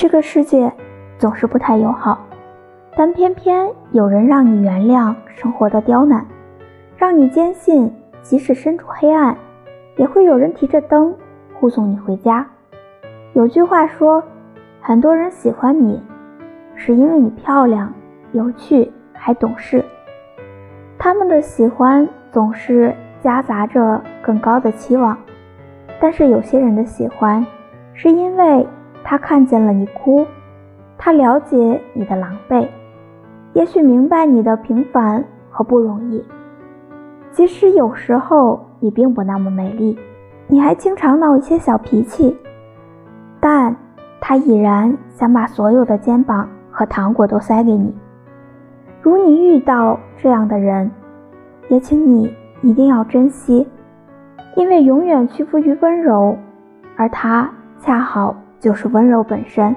这个世界总是不太友好，但偏偏有人让你原谅生活的刁难，让你坚信即使身处黑暗，也会有人提着灯护送你回家。有句话说，很多人喜欢你，是因为你漂亮、有趣还懂事。他们的喜欢总是夹杂着更高的期望，但是有些人的喜欢，是因为。他看见了你哭，他了解你的狼狈，也许明白你的平凡和不容易。即使有时候你并不那么美丽，你还经常闹一些小脾气，但他已然想把所有的肩膀和糖果都塞给你。如你遇到这样的人，也请你一定要珍惜，因为永远屈服于温柔，而他恰好。就是温柔本身。